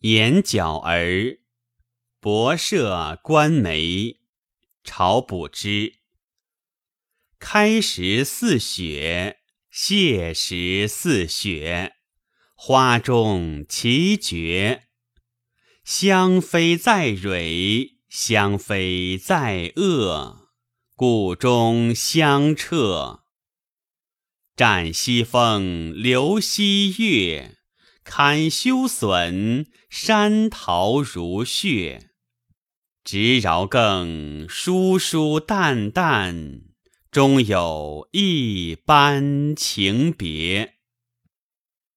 眼角儿，博涉观梅，朝补之。开时似雪，谢时似雪，花中奇绝。香飞在蕊，香飞在萼，谷中香彻。占西风，流西月，堪修损，山桃如血。直饶更，疏疏淡淡，终有一般情别。